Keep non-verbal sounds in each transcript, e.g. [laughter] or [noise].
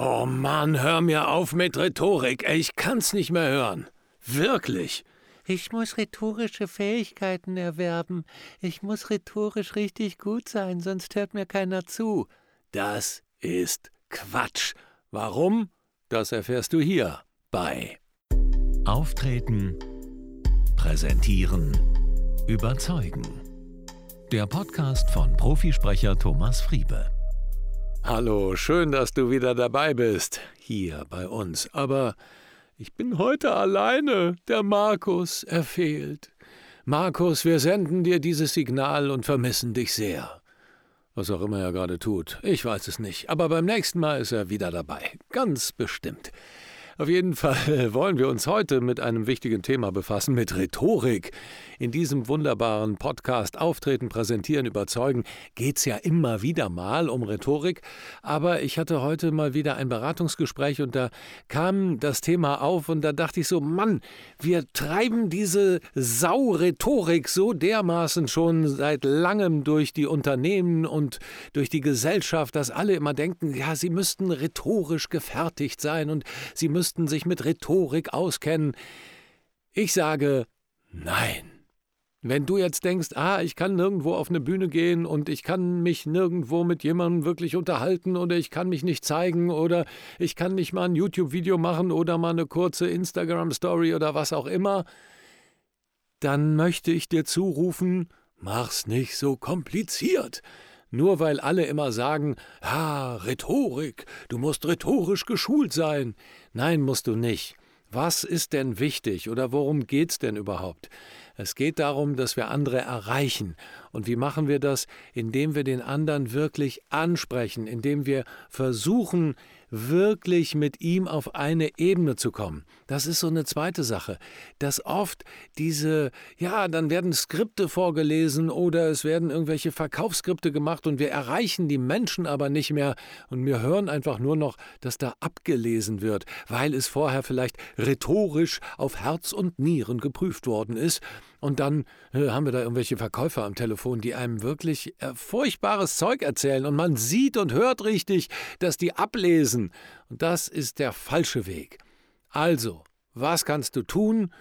Oh Mann, hör mir auf mit Rhetorik. Ich kann's nicht mehr hören. Wirklich. Ich muss rhetorische Fähigkeiten erwerben. Ich muss rhetorisch richtig gut sein, sonst hört mir keiner zu. Das ist Quatsch. Warum? Das erfährst du hier bei Auftreten, Präsentieren, Überzeugen. Der Podcast von Profisprecher Thomas Friebe. Hallo, schön, dass du wieder dabei bist, hier bei uns. Aber ich bin heute alleine. Der Markus, er fehlt. Markus, wir senden dir dieses Signal und vermissen dich sehr. Was auch immer er gerade tut, ich weiß es nicht. Aber beim nächsten Mal ist er wieder dabei. Ganz bestimmt. Auf jeden Fall [laughs] wollen wir uns heute mit einem wichtigen Thema befassen, mit Rhetorik. In diesem wunderbaren Podcast Auftreten, Präsentieren, Überzeugen geht es ja immer wieder mal um Rhetorik. Aber ich hatte heute mal wieder ein Beratungsgespräch und da kam das Thema auf und da dachte ich so, Mann, wir treiben diese Sau-Rhetorik so dermaßen schon seit langem durch die Unternehmen und durch die Gesellschaft, dass alle immer denken, ja, sie müssten rhetorisch gefertigt sein und sie müssten müssten sich mit Rhetorik auskennen. Ich sage nein. Wenn du jetzt denkst, ah, ich kann nirgendwo auf eine Bühne gehen und ich kann mich nirgendwo mit jemandem wirklich unterhalten oder ich kann mich nicht zeigen oder ich kann nicht mal ein YouTube-Video machen oder mal eine kurze Instagram-Story oder was auch immer, dann möchte ich dir zurufen, mach's nicht so kompliziert. Nur weil alle immer sagen, ah, Rhetorik, du musst rhetorisch geschult sein. Nein, musst du nicht. Was ist denn wichtig oder worum geht's denn überhaupt? Es geht darum, dass wir andere erreichen. Und wie machen wir das? Indem wir den anderen wirklich ansprechen, indem wir versuchen, wirklich mit ihm auf eine Ebene zu kommen. Das ist so eine zweite Sache, dass oft diese, ja, dann werden Skripte vorgelesen oder es werden irgendwelche Verkaufsskripte gemacht und wir erreichen die Menschen aber nicht mehr und wir hören einfach nur noch, dass da abgelesen wird, weil es vorher vielleicht rhetorisch auf Herz und Nieren geprüft worden ist und dann äh, haben wir da irgendwelche Verkäufer am Telefon, die einem wirklich äh, furchtbares Zeug erzählen und man sieht und hört richtig, dass die ablesen. Und das ist der falsche Weg. Also, was kannst du tun?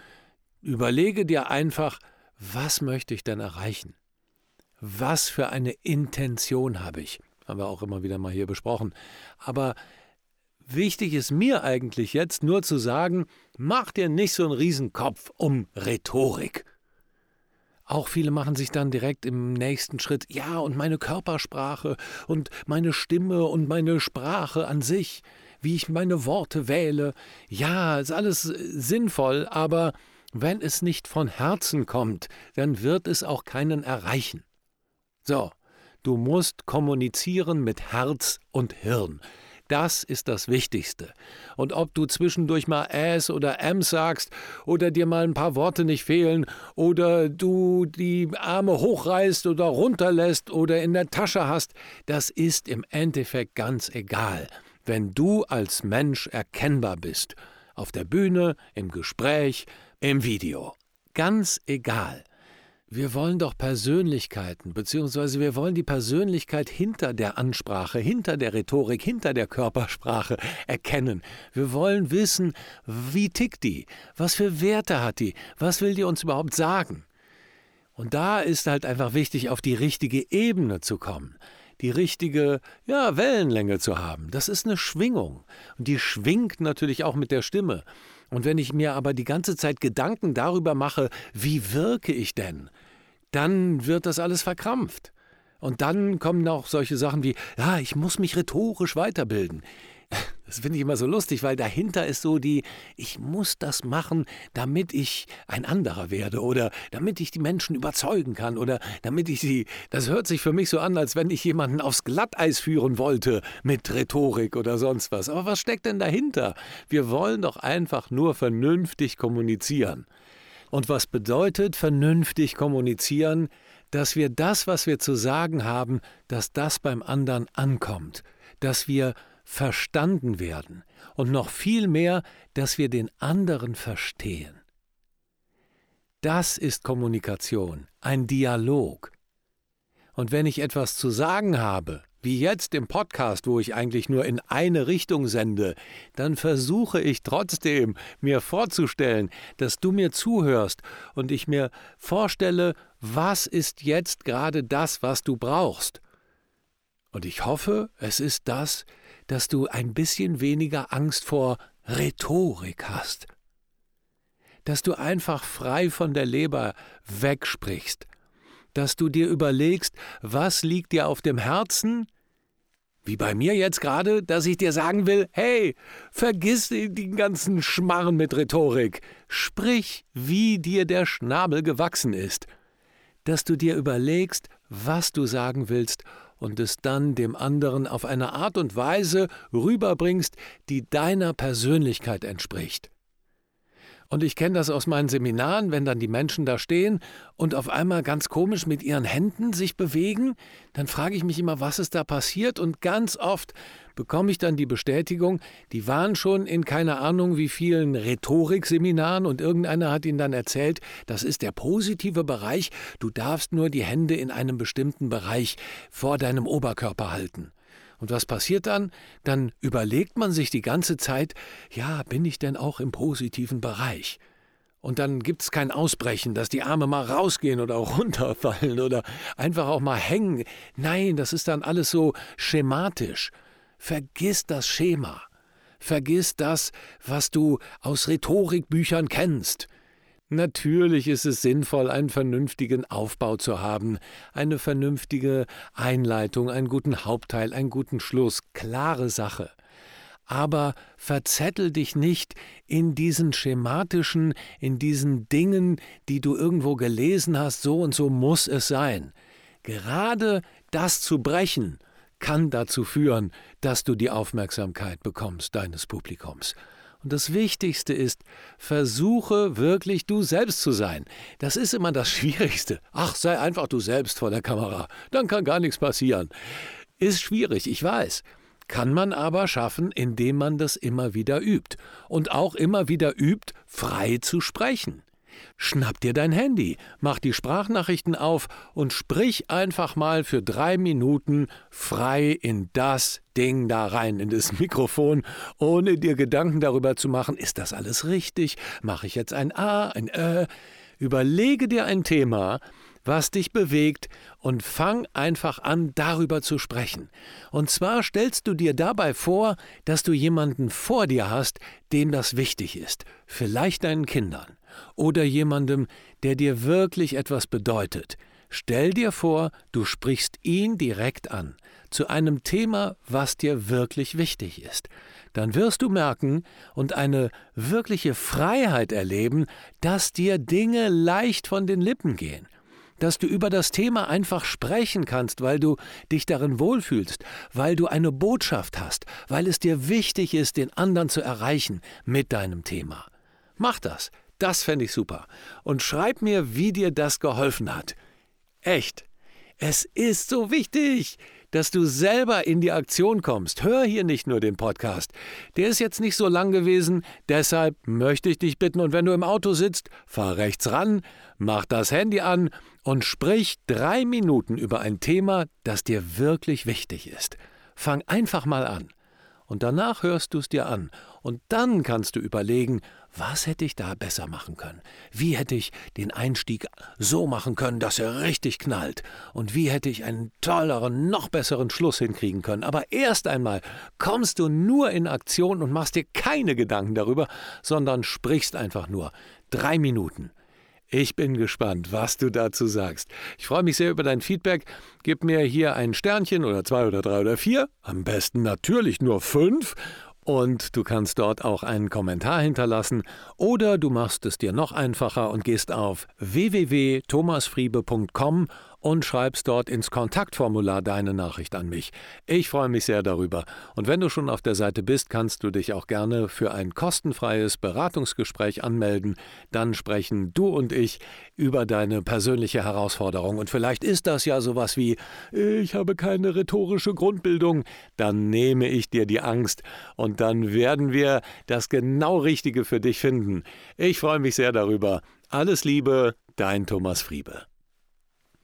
Überlege dir einfach, was möchte ich denn erreichen? Was für eine Intention habe ich? Haben wir auch immer wieder mal hier besprochen. Aber wichtig ist mir eigentlich jetzt nur zu sagen, mach dir nicht so einen Riesenkopf um Rhetorik. Auch viele machen sich dann direkt im nächsten Schritt, ja, und meine Körpersprache und meine Stimme und meine Sprache an sich, wie ich meine Worte wähle. Ja, ist alles sinnvoll, aber wenn es nicht von Herzen kommt, dann wird es auch keinen erreichen. So, du musst kommunizieren mit Herz und Hirn. Das ist das Wichtigste. Und ob du zwischendurch mal S oder M sagst oder dir mal ein paar Worte nicht fehlen oder du die Arme hochreißt oder runterlässt oder in der Tasche hast, das ist im Endeffekt ganz egal, wenn du als Mensch erkennbar bist. Auf der Bühne, im Gespräch, im Video. Ganz egal. Wir wollen doch Persönlichkeiten, beziehungsweise wir wollen die Persönlichkeit hinter der Ansprache, hinter der Rhetorik, hinter der Körpersprache erkennen. Wir wollen wissen, wie tickt die, was für Werte hat die, was will die uns überhaupt sagen. Und da ist halt einfach wichtig, auf die richtige Ebene zu kommen, die richtige ja, Wellenlänge zu haben. Das ist eine Schwingung. Und die schwingt natürlich auch mit der Stimme. Und wenn ich mir aber die ganze Zeit Gedanken darüber mache, wie wirke ich denn, dann wird das alles verkrampft. Und dann kommen auch solche Sachen wie, ja, ich muss mich rhetorisch weiterbilden. Das finde ich immer so lustig, weil dahinter ist so die, ich muss das machen, damit ich ein anderer werde oder damit ich die Menschen überzeugen kann oder damit ich sie, das hört sich für mich so an, als wenn ich jemanden aufs Glatteis führen wollte mit Rhetorik oder sonst was. Aber was steckt denn dahinter? Wir wollen doch einfach nur vernünftig kommunizieren. Und was bedeutet vernünftig kommunizieren? Dass wir das, was wir zu sagen haben, dass das beim anderen ankommt, dass wir verstanden werden und noch viel mehr, dass wir den anderen verstehen. Das ist Kommunikation, ein Dialog. Und wenn ich etwas zu sagen habe, wie jetzt im Podcast, wo ich eigentlich nur in eine Richtung sende, dann versuche ich trotzdem mir vorzustellen, dass du mir zuhörst und ich mir vorstelle, was ist jetzt gerade das, was du brauchst. Und ich hoffe, es ist das, dass du ein bisschen weniger Angst vor Rhetorik hast. Dass du einfach frei von der Leber wegsprichst. Dass du dir überlegst, was liegt dir auf dem Herzen? Wie bei mir jetzt gerade, dass ich dir sagen will, hey, vergiss den ganzen Schmarren mit Rhetorik. Sprich, wie dir der Schnabel gewachsen ist. Dass du dir überlegst, was du sagen willst und es dann dem anderen auf eine Art und Weise rüberbringst, die deiner Persönlichkeit entspricht. Und ich kenne das aus meinen Seminaren, wenn dann die Menschen da stehen und auf einmal ganz komisch mit ihren Händen sich bewegen, dann frage ich mich immer, was ist da passiert und ganz oft bekomme ich dann die Bestätigung, die waren schon in keine Ahnung wie vielen Rhetorikseminaren und irgendeiner hat ihnen dann erzählt, das ist der positive Bereich, du darfst nur die Hände in einem bestimmten Bereich vor deinem Oberkörper halten. Und was passiert dann? Dann überlegt man sich die ganze Zeit, ja, bin ich denn auch im positiven Bereich? Und dann gibt es kein Ausbrechen, dass die Arme mal rausgehen oder [laughs] runterfallen oder einfach auch mal hängen. Nein, das ist dann alles so schematisch. Vergiss das Schema. Vergiss das, was du aus Rhetorikbüchern kennst. Natürlich ist es sinnvoll, einen vernünftigen Aufbau zu haben, eine vernünftige Einleitung, einen guten Hauptteil, einen guten Schluss, klare Sache. Aber verzettel dich nicht in diesen schematischen, in diesen Dingen, die du irgendwo gelesen hast, so und so muss es sein. Gerade das zu brechen, kann dazu führen, dass du die Aufmerksamkeit bekommst deines Publikums. Und das Wichtigste ist, versuche wirklich du selbst zu sein. Das ist immer das [laughs] Schwierigste. Ach, sei einfach du selbst vor der Kamera, dann kann gar nichts passieren. Ist schwierig, ich weiß. Kann man aber schaffen, indem man das immer wieder übt. Und auch immer wieder übt, frei zu sprechen. Schnapp dir dein Handy, mach die Sprachnachrichten auf und sprich einfach mal für drei Minuten frei in das Ding da rein, in das Mikrofon, ohne dir Gedanken darüber zu machen, ist das alles richtig? Mache ich jetzt ein A, ein Ö? Überlege dir ein Thema, was dich bewegt und fang einfach an, darüber zu sprechen. Und zwar stellst du dir dabei vor, dass du jemanden vor dir hast, dem das wichtig ist, vielleicht deinen Kindern oder jemandem, der dir wirklich etwas bedeutet. Stell dir vor, du sprichst ihn direkt an, zu einem Thema, was dir wirklich wichtig ist. Dann wirst du merken und eine wirkliche Freiheit erleben, dass dir Dinge leicht von den Lippen gehen dass du über das Thema einfach sprechen kannst, weil du dich darin wohlfühlst, weil du eine Botschaft hast, weil es dir wichtig ist, den anderen zu erreichen mit deinem Thema. Mach das, das fände ich super. Und schreib mir, wie dir das geholfen hat. Echt. Es ist so wichtig dass du selber in die Aktion kommst. Hör hier nicht nur den Podcast. Der ist jetzt nicht so lang gewesen, deshalb möchte ich dich bitten, und wenn du im Auto sitzt, fahr rechts ran, mach das Handy an und sprich drei Minuten über ein Thema, das dir wirklich wichtig ist. Fang einfach mal an. Und danach hörst du es dir an. Und dann kannst du überlegen, was hätte ich da besser machen können? Wie hätte ich den Einstieg so machen können, dass er richtig knallt? Und wie hätte ich einen tolleren, noch besseren Schluss hinkriegen können? Aber erst einmal kommst du nur in Aktion und machst dir keine Gedanken darüber, sondern sprichst einfach nur. Drei Minuten. Ich bin gespannt, was du dazu sagst. Ich freue mich sehr über dein Feedback. Gib mir hier ein Sternchen oder zwei oder drei oder vier. Am besten natürlich nur fünf und du kannst dort auch einen Kommentar hinterlassen oder du machst es dir noch einfacher und gehst auf www.thomasfriebe.com und schreibst dort ins Kontaktformular deine Nachricht an mich. Ich freue mich sehr darüber. Und wenn du schon auf der Seite bist, kannst du dich auch gerne für ein kostenfreies Beratungsgespräch anmelden. Dann sprechen du und ich über deine persönliche Herausforderung. Und vielleicht ist das ja sowas wie, ich habe keine rhetorische Grundbildung. Dann nehme ich dir die Angst und dann werden wir das genau Richtige für dich finden. Ich freue mich sehr darüber. Alles Liebe, dein Thomas Friebe.